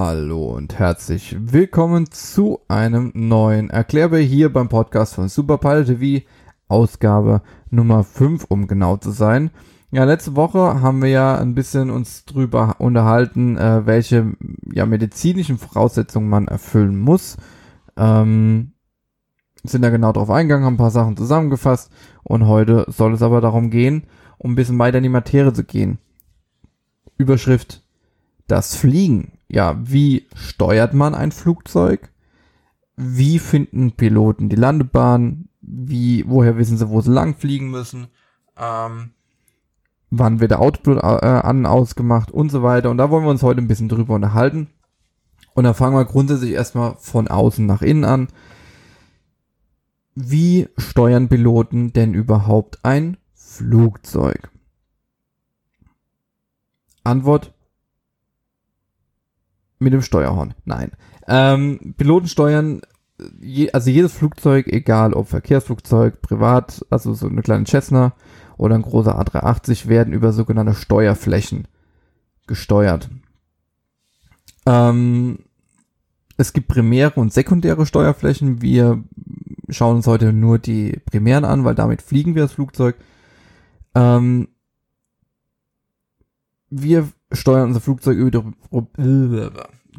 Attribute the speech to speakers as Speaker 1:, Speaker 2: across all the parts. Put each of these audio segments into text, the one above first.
Speaker 1: Hallo und herzlich willkommen zu einem neuen Erklärbär hier beim Podcast von Superpilot TV, Ausgabe Nummer 5, um genau zu sein. Ja, letzte Woche haben wir ja ein bisschen uns drüber unterhalten, äh, welche ja, medizinischen Voraussetzungen man erfüllen muss. Ähm, sind da genau drauf eingegangen, haben ein paar Sachen zusammengefasst und heute soll es aber darum gehen, um ein bisschen weiter in die Materie zu gehen. Überschrift das Fliegen. Ja, wie steuert man ein Flugzeug? Wie finden Piloten die Landebahn? Wie, woher wissen sie, wo sie lang fliegen müssen? Ähm, wann wird der Output äh, an ausgemacht und so weiter. Und da wollen wir uns heute ein bisschen drüber unterhalten. Und da fangen wir grundsätzlich erstmal von außen nach innen an. Wie steuern Piloten denn überhaupt ein Flugzeug? Antwort mit dem Steuerhorn. Nein. Ähm, Piloten steuern, je, also jedes Flugzeug, egal ob Verkehrsflugzeug, privat, also so eine kleine Cessna oder ein großer A380, werden über sogenannte Steuerflächen gesteuert. Ähm, es gibt primäre und sekundäre Steuerflächen. Wir schauen uns heute nur die primären an, weil damit fliegen wir das Flugzeug. Ähm, wir steuern unser Flugzeug über die,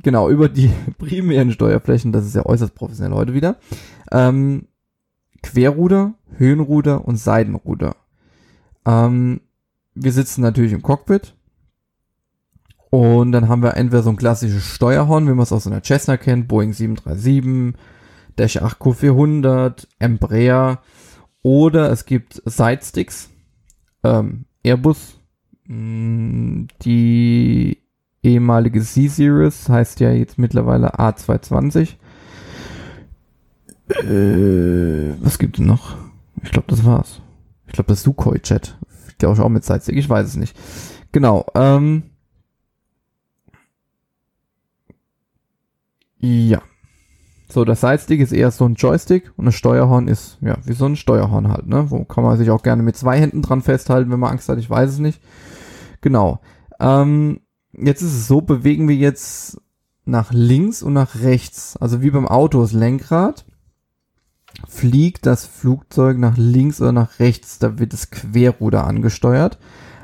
Speaker 1: genau, über die primären Steuerflächen, das ist ja äußerst professionell heute wieder. Ähm, Querruder, Höhenruder und Seitenruder. Ähm, wir sitzen natürlich im Cockpit. Und dann haben wir entweder so ein klassisches Steuerhorn, wie man es aus einer Cessna kennt, Boeing 737, Dash 8 Q400, Embraer. Oder es gibt Sidesticks, ähm, Airbus Mm, die ehemalige C-Series heißt ja jetzt mittlerweile A220. Äh, was gibt es noch? Ich glaube, das war's. Ich glaube, das Sukhoi-Chat. Der auch mit Sightseeing. Ich weiß es nicht. Genau. Ähm, ja. So, das Sidestick ist eher so ein Joystick und das Steuerhorn ist, ja, wie so ein Steuerhorn halt, ne? Wo kann man sich auch gerne mit zwei Händen dran festhalten, wenn man Angst hat, ich weiß es nicht. Genau. Ähm, jetzt ist es so, bewegen wir jetzt nach links und nach rechts. Also wie beim Auto das Lenkrad. Fliegt das Flugzeug nach links oder nach rechts, da wird das Querruder angesteuert.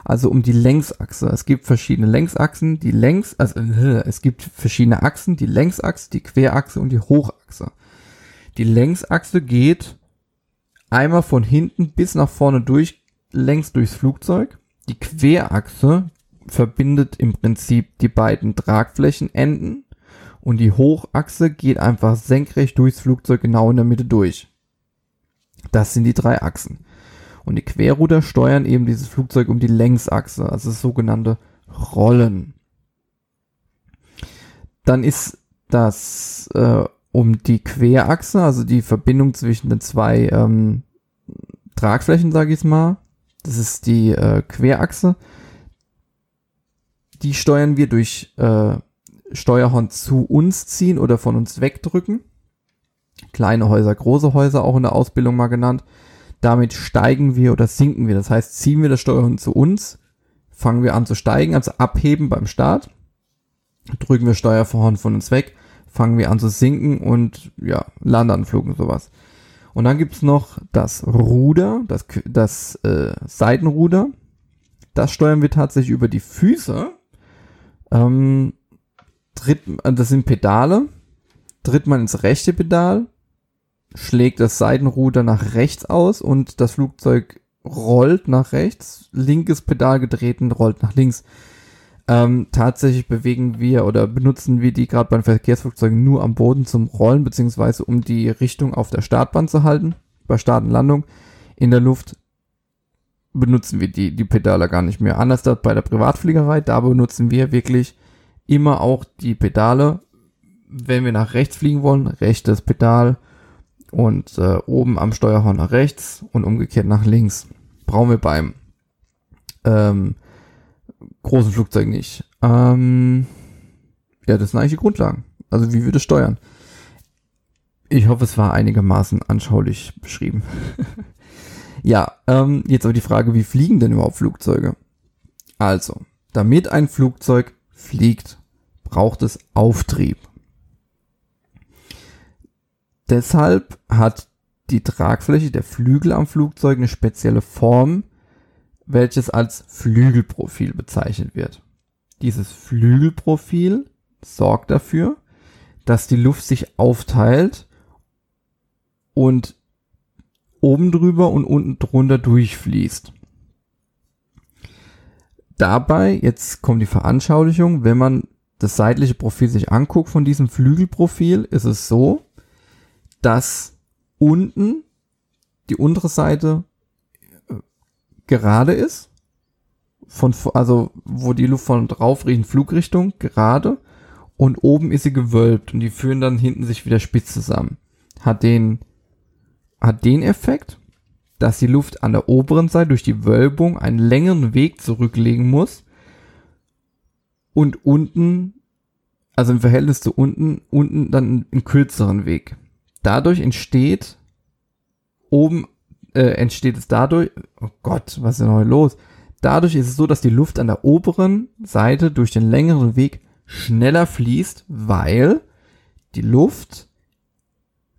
Speaker 1: Also um die Längsachse. Es gibt verschiedene Längsachsen, die Längs, also äh, es gibt verschiedene Achsen, die Längsachse, die Querachse und die Hochachse. Die Längsachse geht einmal von hinten bis nach vorne durch, längs durchs Flugzeug. Die Querachse verbindet im Prinzip die beiden Tragflächenenden und die Hochachse geht einfach senkrecht durchs Flugzeug genau in der Mitte durch. Das sind die drei Achsen. Und die Querruder steuern eben dieses Flugzeug um die Längsachse, also das sogenannte Rollen. Dann ist das äh, um die Querachse, also die Verbindung zwischen den zwei ähm, Tragflächen, sage ich mal, das ist die äh, Querachse. Die steuern wir durch äh, Steuerhorn zu uns ziehen oder von uns wegdrücken. Kleine Häuser, große Häuser, auch in der Ausbildung mal genannt. Damit steigen wir oder sinken wir. Das heißt, ziehen wir das Steuerhorn zu uns, fangen wir an zu steigen, also abheben beim Start. Drücken wir Steuerhorn von uns weg, fangen wir an zu sinken und ja, Landeanflug und sowas. Und dann gibt's noch das Ruder, das, das äh, Seitenruder. Das steuern wir tatsächlich über die Füße. Ähm, tritt, äh, das sind Pedale. Tritt man ins rechte Pedal, schlägt das Seitenruder nach rechts aus und das Flugzeug rollt nach rechts. Linkes Pedal getreten, rollt nach links. Ähm, tatsächlich bewegen wir oder benutzen wir die gerade bei Verkehrsflugzeugen nur am Boden zum Rollen, beziehungsweise um die Richtung auf der Startbahn zu halten, bei Start und Landung. In der Luft benutzen wir die, die Pedale gar nicht mehr. Anders als bei der Privatfliegerei, da benutzen wir wirklich immer auch die Pedale, wenn wir nach rechts fliegen wollen, rechtes Pedal und äh, oben am Steuerhorn nach rechts und umgekehrt nach links. Brauchen wir beim ähm, großen Flugzeug nicht. Ähm, ja, das sind eigentlich die Grundlagen. Also wie würde es steuern? Ich hoffe, es war einigermaßen anschaulich beschrieben. ja, ähm, jetzt aber die Frage, wie fliegen denn überhaupt Flugzeuge? Also, damit ein Flugzeug fliegt, braucht es Auftrieb. Deshalb hat die Tragfläche der Flügel am Flugzeug eine spezielle Form, welches als Flügelprofil bezeichnet wird. Dieses Flügelprofil sorgt dafür, dass die Luft sich aufteilt und oben drüber und unten drunter durchfließt. Dabei, jetzt kommt die Veranschaulichung, wenn man das seitliche Profil sich anguckt von diesem Flügelprofil, ist es so, dass unten die untere Seite äh, gerade ist, von, also wo die Luft von drauf riecht, Flugrichtung, gerade, und oben ist sie gewölbt und die führen dann hinten sich wieder spitz zusammen. Hat den, hat den Effekt, dass die Luft an der oberen Seite durch die Wölbung einen längeren Weg zurücklegen muss und unten, also im Verhältnis zu unten, unten dann einen kürzeren Weg. Dadurch entsteht oben, äh, entsteht es dadurch, oh Gott, was ist denn heute los? Dadurch ist es so, dass die Luft an der oberen Seite durch den längeren Weg schneller fließt, weil die Luft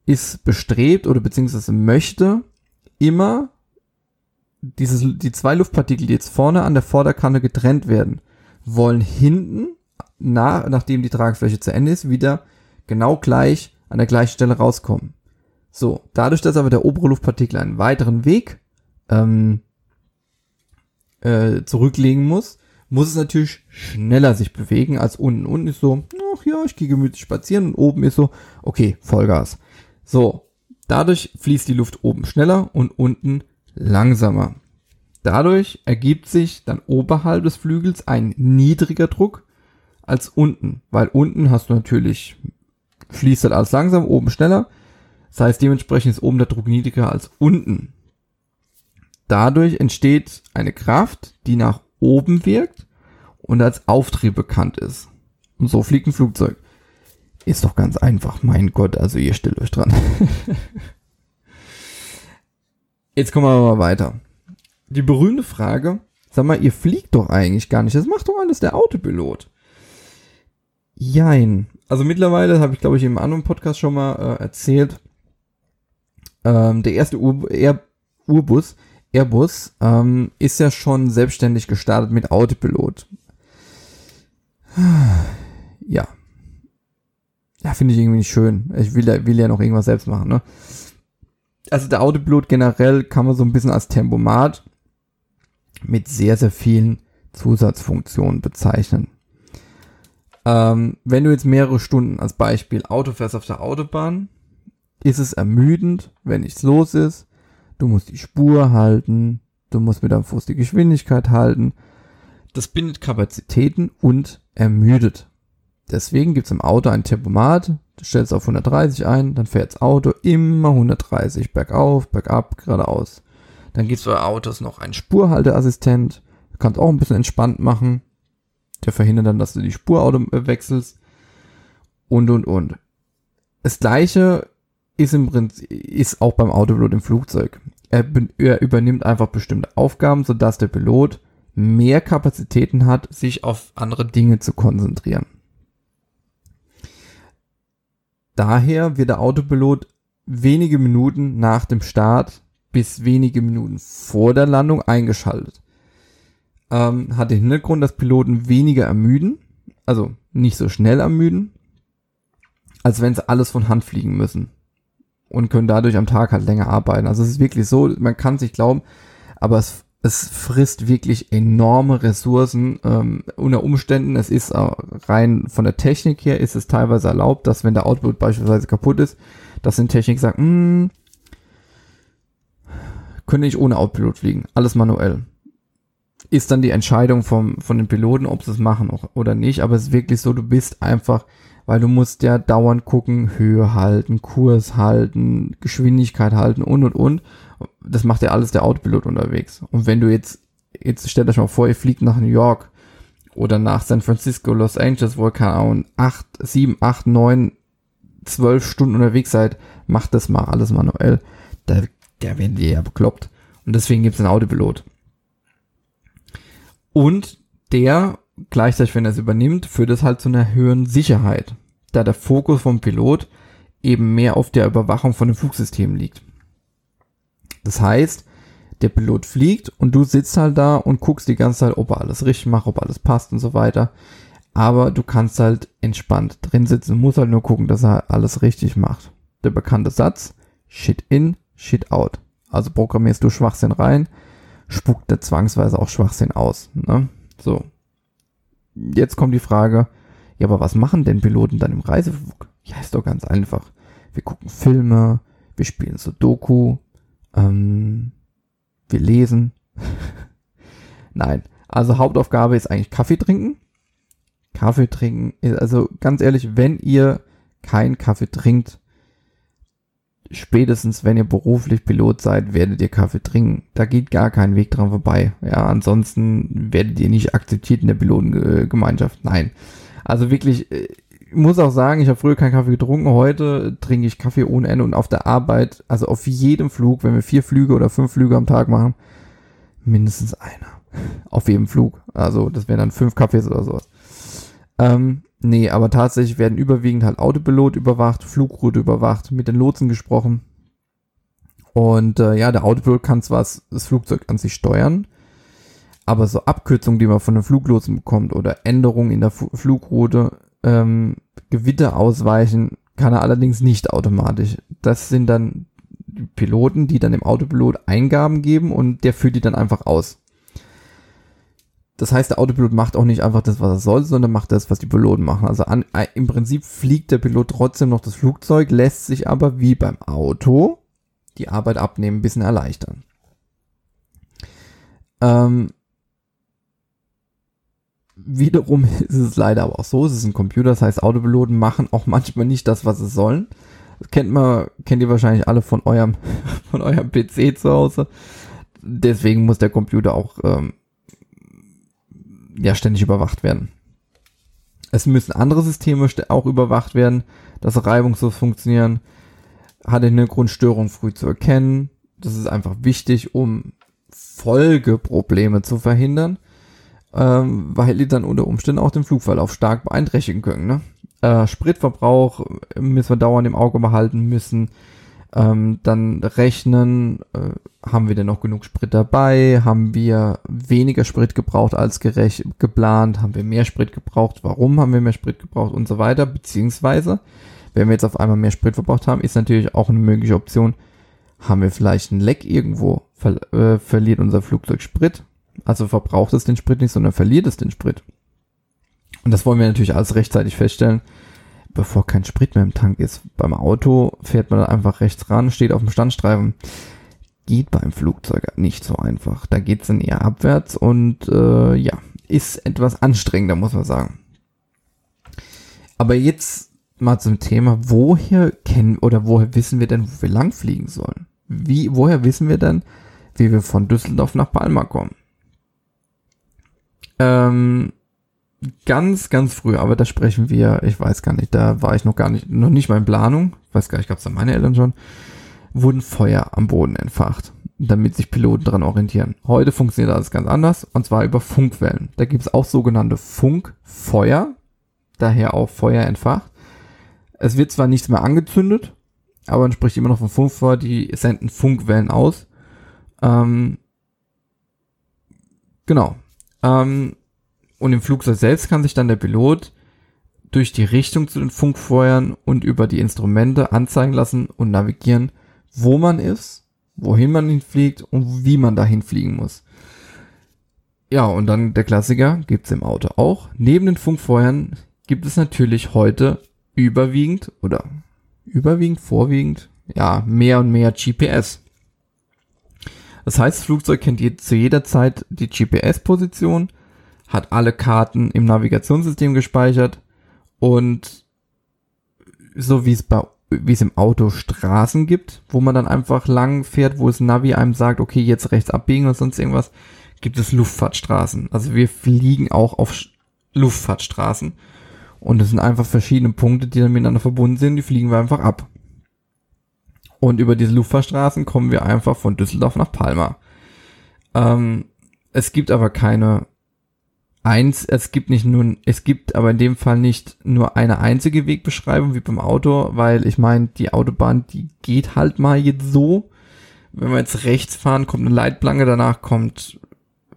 Speaker 1: ist bestrebt oder beziehungsweise möchte immer dieses, die zwei Luftpartikel, die jetzt vorne an der Vorderkante getrennt werden, wollen hinten, nach, nachdem die Tragfläche zu Ende ist, wieder genau gleich an der gleichen Stelle rauskommen. So, dadurch, dass aber der obere Luftpartikel einen weiteren Weg ähm, äh, zurücklegen muss, muss es natürlich schneller sich bewegen als unten. Unten ist so, ach ja, ich gehe gemütlich spazieren und oben ist so, okay, Vollgas. So, dadurch fließt die Luft oben schneller und unten langsamer. Dadurch ergibt sich dann oberhalb des Flügels ein niedriger Druck als unten, weil unten hast du natürlich, fließt halt alles langsam, oben schneller. Das heißt, dementsprechend ist oben der Druck niedriger als unten. Dadurch entsteht eine Kraft, die nach oben wirkt und als Auftrieb bekannt ist. Und so fliegt ein Flugzeug. Ist doch ganz einfach, mein Gott, also ihr stellt euch dran. Jetzt kommen wir mal weiter. Die berühmte Frage, sag mal, ihr fliegt doch eigentlich gar nicht, das macht doch alles der Autopilot. Jein. Also mittlerweile habe ich, glaube ich, im anderen Podcast schon mal äh, erzählt, ähm, der erste Ur Air Urbus, Airbus, ähm, ist ja schon selbstständig gestartet mit Autopilot. Ja, ja, finde ich irgendwie nicht schön. Ich will, will ja noch irgendwas selbst machen, ne? Also der Autopilot generell kann man so ein bisschen als Tempomat mit sehr, sehr vielen Zusatzfunktionen bezeichnen. Ähm, wenn du jetzt mehrere Stunden als Beispiel Auto fährst auf der Autobahn, ist es ermüdend, wenn nichts los ist. Du musst die Spur halten, du musst mit deinem Fuß die Geschwindigkeit halten. Das bindet Kapazitäten und ermüdet. Deswegen gibt's im Auto ein Tempomat, du stellst auf 130 ein, dann fährt das Auto immer 130, bergauf, bergab, geradeaus. Dann gibt's bei Autos noch einen Spurhalteassistent, du kannst auch ein bisschen entspannt machen. Der verhindert dann, dass du die Spurauto äh, wechselst. Und, und, und. Das gleiche ist im Prinzip, ist auch beim Autopilot im Flugzeug. Er, er übernimmt einfach bestimmte Aufgaben, sodass der Pilot mehr Kapazitäten hat, sich auf andere Dinge zu konzentrieren. Daher wird der Autopilot wenige Minuten nach dem Start bis wenige Minuten vor der Landung eingeschaltet. Ähm, hat den Hintergrund, dass Piloten weniger ermüden, also nicht so schnell ermüden, als wenn sie alles von Hand fliegen müssen und können dadurch am Tag halt länger arbeiten. Also es ist wirklich so, man kann sich glauben, aber es es frisst wirklich enorme Ressourcen ähm, unter Umständen. Es ist rein von der Technik her ist es teilweise erlaubt, dass wenn der Output beispielsweise kaputt ist, dass die Technik sagt, hm, könnte ich ohne Outpilot fliegen, alles manuell. Ist dann die Entscheidung vom, von den Piloten, ob sie es machen oder nicht, aber es ist wirklich so, du bist einfach, weil du musst ja dauernd gucken, Höhe halten, Kurs halten, Geschwindigkeit halten und und und das macht ja alles der Autopilot unterwegs. Und wenn du jetzt, jetzt stell dir mal vor, ihr fliegt nach New York oder nach San Francisco, Los Angeles, wo ihr keine Ahnung, acht, sieben, acht, neun, zwölf Stunden unterwegs seid, macht das mal alles manuell. Da, da werden die ja bekloppt. Und deswegen gibt es einen Autopilot. Und der gleichzeitig, wenn er es übernimmt, führt es halt zu einer höheren Sicherheit, da der Fokus vom Pilot eben mehr auf der Überwachung von dem Flugsystem liegt. Das heißt, der Pilot fliegt und du sitzt halt da und guckst die ganze Zeit, ob er alles richtig macht, ob alles passt und so weiter. Aber du kannst halt entspannt drin sitzen und musst halt nur gucken, dass er alles richtig macht. Der bekannte Satz, shit in, shit out. Also programmierst du Schwachsinn rein, spuckt er zwangsweise auch Schwachsinn aus. Ne? So. Jetzt kommt die Frage, ja, aber was machen denn Piloten dann im Reiseflug? Ja, ist doch ganz einfach. Wir gucken Filme, wir spielen Sudoku, ähm, wir lesen. Nein, also Hauptaufgabe ist eigentlich Kaffee trinken. Kaffee trinken, also ganz ehrlich, wenn ihr keinen Kaffee trinkt, spätestens wenn ihr beruflich Pilot seid, werdet ihr Kaffee trinken. Da geht gar kein Weg dran vorbei. Ja, ansonsten werdet ihr nicht akzeptiert in der Pilotengemeinschaft. Nein. Also wirklich, äh, ich muss auch sagen, ich habe früher keinen Kaffee getrunken, heute trinke ich Kaffee ohne Ende und auf der Arbeit, also auf jedem Flug, wenn wir vier Flüge oder fünf Flüge am Tag machen, mindestens einer. Auf jedem Flug. Also das wären dann fünf Kaffees oder sowas. Ähm, Nee, aber tatsächlich werden überwiegend halt Autopilot überwacht, Flugroute überwacht, mit den Lotsen gesprochen. Und äh, ja, der Autopilot kann zwar das Flugzeug an sich steuern, aber so Abkürzungen, die man von den Fluglotsen bekommt oder Änderungen in der F Flugroute, ähm, Gewitter ausweichen, kann er allerdings nicht automatisch. Das sind dann Piloten, die dann dem Autopilot Eingaben geben und der führt die dann einfach aus. Das heißt, der Autopilot macht auch nicht einfach das, was er soll, sondern macht das, was die Piloten machen. Also an, im Prinzip fliegt der Pilot trotzdem noch das Flugzeug, lässt sich aber wie beim Auto die Arbeit abnehmen, ein bisschen erleichtern. Ähm, wiederum ist es leider aber auch so, es ist ein Computer, das heißt, Autopiloten machen auch manchmal nicht das, was sie sollen. Das kennt man, kennt ihr wahrscheinlich alle von eurem, von eurem PC zu Hause. Deswegen muss der Computer auch ähm, ja ständig überwacht werden. Es müssen andere Systeme auch überwacht werden, dass reibungslos funktionieren. Hat eine Grundstörung früh zu erkennen. Das ist einfach wichtig, um Folgeprobleme zu verhindern, ähm, weil die dann unter Umständen auch den Flugverlauf stark beeinträchtigen können. Ne? Äh, Spritverbrauch müssen wir dauernd im Auge behalten müssen ähm, dann rechnen, äh, haben wir denn noch genug Sprit dabei? Haben wir weniger Sprit gebraucht als geplant? Haben wir mehr Sprit gebraucht? Warum haben wir mehr Sprit gebraucht? Und so weiter. Beziehungsweise, wenn wir jetzt auf einmal mehr Sprit verbraucht haben, ist natürlich auch eine mögliche Option. Haben wir vielleicht ein Leck irgendwo? Ver äh, verliert unser Flugzeug Sprit? Also verbraucht es den Sprit nicht, sondern verliert es den Sprit. Und das wollen wir natürlich alles rechtzeitig feststellen bevor kein Sprit mehr im Tank ist. Beim Auto fährt man einfach rechts ran, steht auf dem Standstreifen. Geht beim Flugzeug nicht so einfach. Da geht es dann eher abwärts und äh, ja, ist etwas anstrengender, muss man sagen. Aber jetzt mal zum Thema, woher kennen oder woher wissen wir denn, wo wir lang fliegen sollen? Wie, woher wissen wir denn, wie wir von Düsseldorf nach Palma kommen? Ähm, ganz, ganz früh, aber da sprechen wir, ich weiß gar nicht, da war ich noch gar nicht, noch nicht mal in Planung, weiß gar nicht, gab es da meine Eltern schon, wurden Feuer am Boden entfacht, damit sich Piloten daran orientieren. Heute funktioniert alles ganz anders, und zwar über Funkwellen. Da gibt es auch sogenannte Funkfeuer, daher auch Feuer entfacht. Es wird zwar nichts mehr angezündet, aber man spricht immer noch von Funkfeuer, die senden Funkwellen aus. Ähm, genau. Ähm, und im Flugzeug selbst kann sich dann der Pilot durch die Richtung zu den Funkfeuern und über die Instrumente anzeigen lassen und navigieren, wo man ist, wohin man hinfliegt und wie man dahin fliegen muss. Ja, und dann der Klassiker gibt's im Auto auch. Neben den Funkfeuern gibt es natürlich heute überwiegend oder überwiegend, vorwiegend, ja, mehr und mehr GPS. Das heißt, das Flugzeug kennt je, zu jeder Zeit die GPS-Position hat alle Karten im Navigationssystem gespeichert und so wie es bei wie es im Auto Straßen gibt, wo man dann einfach lang fährt, wo es Navi einem sagt, okay, jetzt rechts abbiegen oder sonst irgendwas, gibt es Luftfahrtstraßen. Also wir fliegen auch auf Luftfahrtstraßen. Und es sind einfach verschiedene Punkte, die dann miteinander verbunden sind, die fliegen wir einfach ab. Und über diese Luftfahrtstraßen kommen wir einfach von Düsseldorf nach Palma. Ähm, es gibt aber keine eins, es gibt nicht nur, es gibt aber in dem Fall nicht nur eine einzige Wegbeschreibung wie beim Auto, weil ich meine, die Autobahn, die geht halt mal jetzt so. Wenn wir jetzt rechts fahren, kommt eine Leitplanke, danach kommt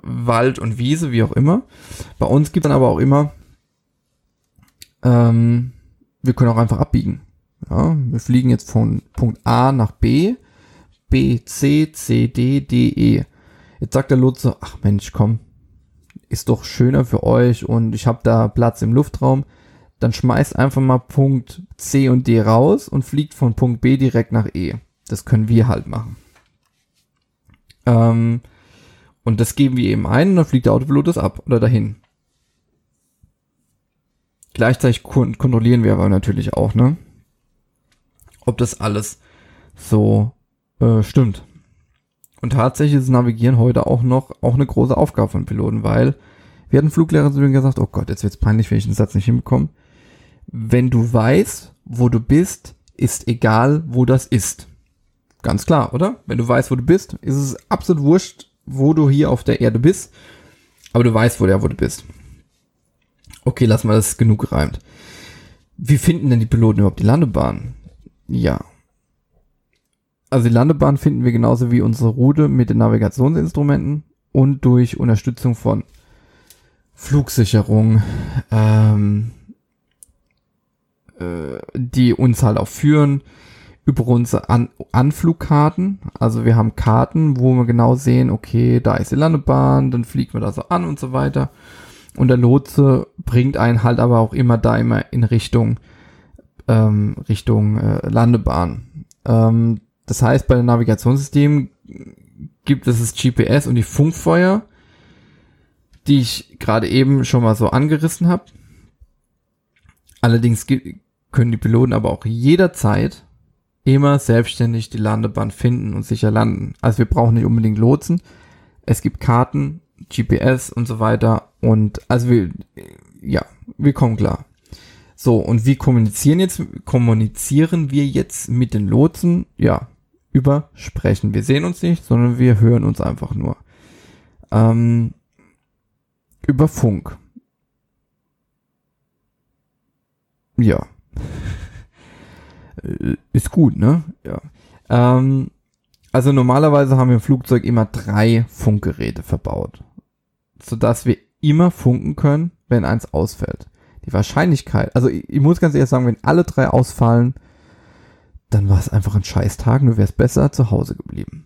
Speaker 1: Wald und Wiese, wie auch immer. Bei uns gibt es dann aber auch immer, ähm, wir können auch einfach abbiegen. Ja, wir fliegen jetzt von Punkt A nach B, B, C, C, D, D, E. Jetzt sagt der Lotse, ach Mensch, komm, ist doch schöner für euch und ich habe da Platz im Luftraum. Dann schmeißt einfach mal Punkt C und D raus und fliegt von Punkt B direkt nach E. Das können wir halt machen. Ähm, und das geben wir eben ein und dann fliegt der Autopilot das ab oder dahin. Gleichzeitig kontrollieren wir aber natürlich auch, ne? Ob das alles so äh, stimmt. Und tatsächlich ist Navigieren heute auch noch auch eine große Aufgabe von Piloten, weil wir hatten Fluglehrer zu gesagt, oh Gott, jetzt wird's peinlich, wenn ich den Satz nicht hinbekomme. Wenn du weißt, wo du bist, ist egal, wo das ist. Ganz klar, oder? Wenn du weißt, wo du bist, ist es absolut wurscht, wo du hier auf der Erde bist. Aber du weißt, wo der, wo du bist. Okay, lass mal das genug gereimt. Wie finden denn die Piloten überhaupt die Landebahn? Ja, also die Landebahn finden wir genauso wie unsere Route mit den Navigationsinstrumenten und durch Unterstützung von Flugsicherung, ähm, äh, die uns halt auch führen über unsere An Anflugkarten. Also wir haben Karten, wo wir genau sehen, okay, da ist die Landebahn, dann fliegt man da so an und so weiter. Und der Lotse bringt einen halt aber auch immer da immer in Richtung ähm, Richtung äh, Landebahn. Ähm, das heißt, bei den Navigationssystemen gibt es das GPS und die Funkfeuer, die ich gerade eben schon mal so angerissen habe. Allerdings können die Piloten aber auch jederzeit immer selbstständig die Landebahn finden und sicher landen. Also wir brauchen nicht unbedingt Lotsen. Es gibt Karten, GPS und so weiter. Und also wir, ja, wir kommen klar. So, und wie kommunizieren jetzt, kommunizieren wir jetzt mit den Lotsen? Ja, über sprechen. Wir sehen uns nicht, sondern wir hören uns einfach nur. Ähm, über Funk. Ja. Äh, ist gut, ne? Ja. Ähm, also normalerweise haben wir im Flugzeug immer drei Funkgeräte verbaut, sodass wir immer funken können, wenn eins ausfällt. Die Wahrscheinlichkeit, also ich, ich muss ganz ehrlich sagen, wenn alle drei ausfallen, dann war es einfach ein Scheißtag, du wärst besser zu Hause geblieben.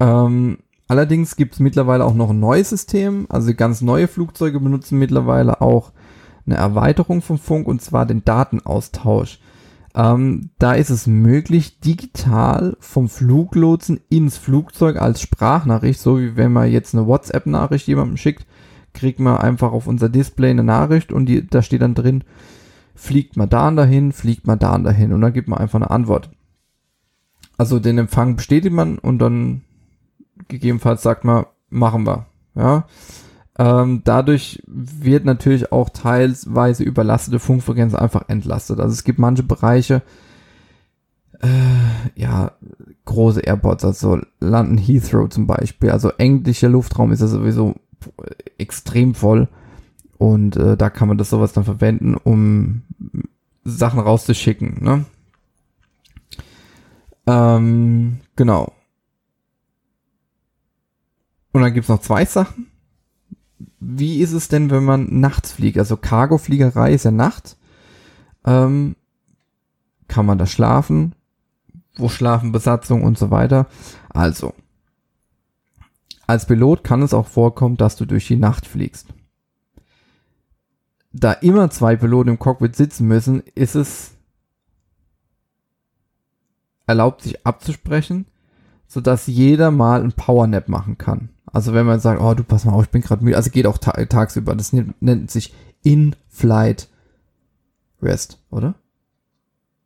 Speaker 1: Ähm, allerdings gibt es mittlerweile auch noch ein neues System, also ganz neue Flugzeuge benutzen mittlerweile auch eine Erweiterung vom Funk und zwar den Datenaustausch. Ähm, da ist es möglich, digital vom Fluglotsen ins Flugzeug als Sprachnachricht, so wie wenn man jetzt eine WhatsApp-Nachricht jemandem schickt, kriegt man einfach auf unser Display eine Nachricht und die, da steht dann drin, fliegt man da und dahin, fliegt man da und dahin und dann gibt man einfach eine Antwort. Also den Empfang bestätigt man und dann gegebenenfalls sagt man, machen wir. Ja. Ähm, dadurch wird natürlich auch teilweise überlastete Funkfrequenz einfach entlastet. Also es gibt manche Bereiche, äh, ja, große Airports, also London Heathrow zum Beispiel, also englischer Luftraum ist ja sowieso extrem voll. Und äh, da kann man das sowas dann verwenden, um Sachen rauszuschicken. Ne? Ähm, genau. Und dann gibt's noch zwei Sachen. Wie ist es denn, wenn man nachts fliegt? Also Cargo-Fliegerei ist ja Nacht. Ähm, kann man da schlafen? Wo schlafen Besatzung und so weiter? Also, als Pilot kann es auch vorkommen, dass du durch die Nacht fliegst da immer zwei Piloten im Cockpit sitzen müssen, ist es erlaubt, sich abzusprechen, sodass jeder mal ein Powernap machen kann. Also wenn man sagt, oh, du pass mal auf, ich bin gerade müde, also geht auch ta tagsüber, das nennt, sich In-Flight Rest, oder?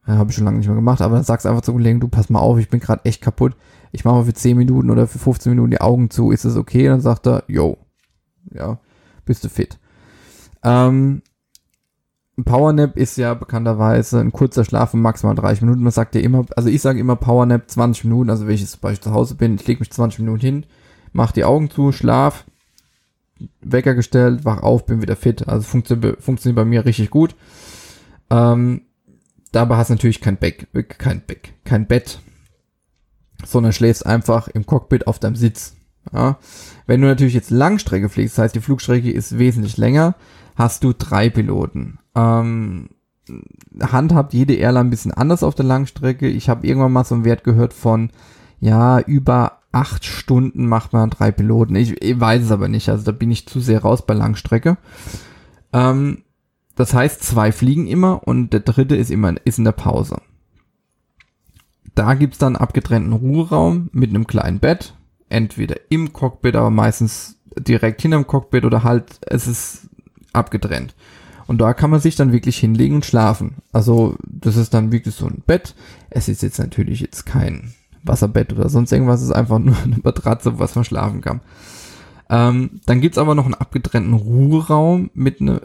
Speaker 1: Ja, habe ich schon lange nicht mehr gemacht, aber dann sagst du einfach zum Kollegen, du pass mal auf, ich bin gerade echt kaputt, ich mache mal für 10 Minuten oder für 15 Minuten die Augen zu, ist das okay? Dann sagt er, yo, ja, bist du fit. Ähm, Powernap ist ja bekannterweise ein kurzer Schlaf von maximal 30 Minuten. Man sagt ja immer, also ich sage immer Powernap 20 Minuten, also wenn ich zum Beispiel zu Hause bin, ich lege mich 20 Minuten hin, mache die Augen zu, schlaf Wecker gestellt, wach auf, bin wieder fit. Also funktioniert, funktioniert bei mir richtig gut. Ähm, dabei hast du natürlich kein Beck, kein Beck, kein Bett, sondern schläfst einfach im Cockpit auf deinem Sitz. Ja. Wenn du natürlich jetzt Langstrecke fliegst, das heißt die Flugstrecke ist wesentlich länger, hast du drei Piloten. Ähm, handhabt jede Airline ein bisschen anders auf der Langstrecke. Ich habe irgendwann mal so einen Wert gehört von, ja, über acht Stunden macht man drei Piloten. Ich, ich weiß es aber nicht, also da bin ich zu sehr raus bei Langstrecke. Ähm, das heißt, zwei fliegen immer und der dritte ist immer ist in der Pause. Da gibt's dann abgetrennten Ruheraum mit einem kleinen Bett, entweder im Cockpit, aber meistens direkt hinterm Cockpit oder halt es ist abgetrennt. Und da kann man sich dann wirklich hinlegen und schlafen. Also das ist dann wirklich so ein Bett. Es ist jetzt natürlich jetzt kein Wasserbett oder sonst irgendwas, es ist einfach nur eine Matratze, was man schlafen kann. Ähm, dann gibt's aber noch einen abgetrennten Ruheraum mit ne.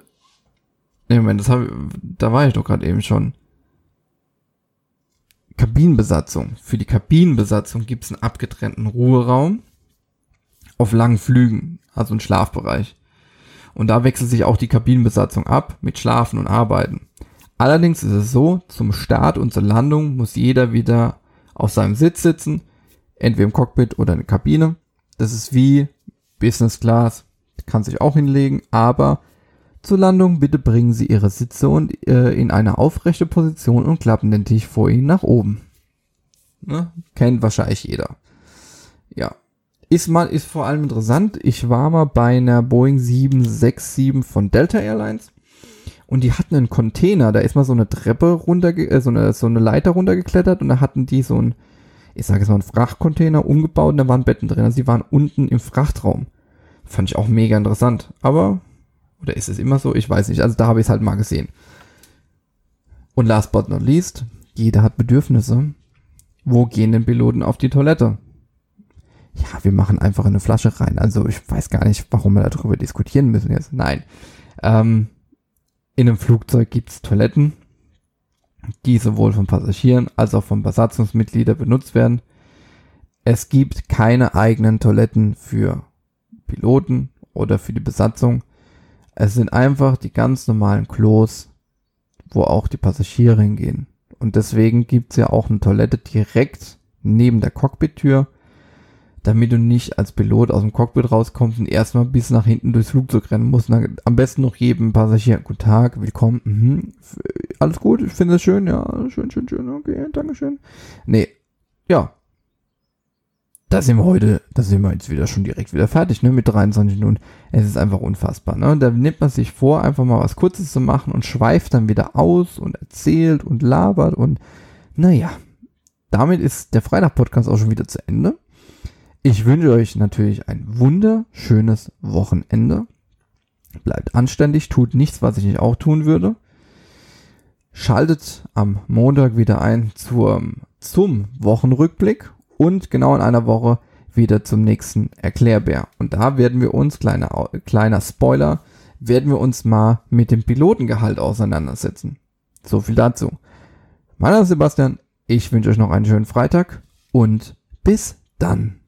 Speaker 1: Ne, Moment, das hab, da war ich doch gerade eben schon. Kabinenbesatzung. Für die Kabinenbesatzung gibt's einen abgetrennten Ruheraum auf langen Flügen, also einen Schlafbereich. Und da wechselt sich auch die Kabinenbesatzung ab mit Schlafen und Arbeiten. Allerdings ist es so, zum Start und zur Landung muss jeder wieder auf seinem Sitz sitzen, entweder im Cockpit oder in der Kabine. Das ist wie Business Class, kann sich auch hinlegen, aber zur Landung bitte bringen Sie Ihre Sitze und, äh, in eine aufrechte Position und klappen den Tisch vor Ihnen nach oben. Ne? Kennt wahrscheinlich jeder. Ja. Ist mal, ist vor allem interessant. Ich war mal bei einer Boeing 767 von Delta Airlines und die hatten einen Container, da ist mal so eine Treppe runter, äh, so eine, so eine Leiter runtergeklettert und da hatten die so ein, ich sage jetzt mal, einen Frachtcontainer umgebaut und da waren Betten drin. Also die waren unten im Frachtraum. Fand ich auch mega interessant. Aber, oder ist es immer so? Ich weiß nicht. Also da habe ich es halt mal gesehen. Und last but not least, jeder hat Bedürfnisse. Wo gehen denn Piloten auf die Toilette? ja, wir machen einfach eine Flasche rein. Also ich weiß gar nicht, warum wir darüber diskutieren müssen jetzt. Nein. Ähm, in einem Flugzeug gibt's Toiletten, die sowohl von Passagieren als auch von Besatzungsmitgliedern benutzt werden. Es gibt keine eigenen Toiletten für Piloten oder für die Besatzung. Es sind einfach die ganz normalen Klos, wo auch die Passagiere hingehen. Und deswegen gibt's ja auch eine Toilette direkt neben der Cockpit-Tür damit du nicht als Pilot aus dem Cockpit rauskommst und erstmal bis nach hinten durchs Flugzeug rennen musst. Dann am besten noch jedem Passagier, guten Tag, willkommen, mhm, alles gut, ich finde es schön, ja, schön, schön, schön, okay, dankeschön. Nee, ja. Da sind wir heute, da sind wir jetzt wieder schon direkt wieder fertig, ne, mit 23 Minuten. Es ist einfach unfassbar, ne. Da nimmt man sich vor, einfach mal was Kurzes zu machen und schweift dann wieder aus und erzählt und labert und, naja. Damit ist der Freitag-Podcast auch schon wieder zu Ende. Ich wünsche euch natürlich ein wunderschönes Wochenende. Bleibt anständig, tut nichts, was ich nicht auch tun würde. Schaltet am Montag wieder ein zur, zum Wochenrückblick und genau in einer Woche wieder zum nächsten Erklärbär. Und da werden wir uns, kleiner, kleiner Spoiler, werden wir uns mal mit dem Pilotengehalt auseinandersetzen. So viel dazu. Mein Name ist Sebastian, ich wünsche euch noch einen schönen Freitag und bis dann.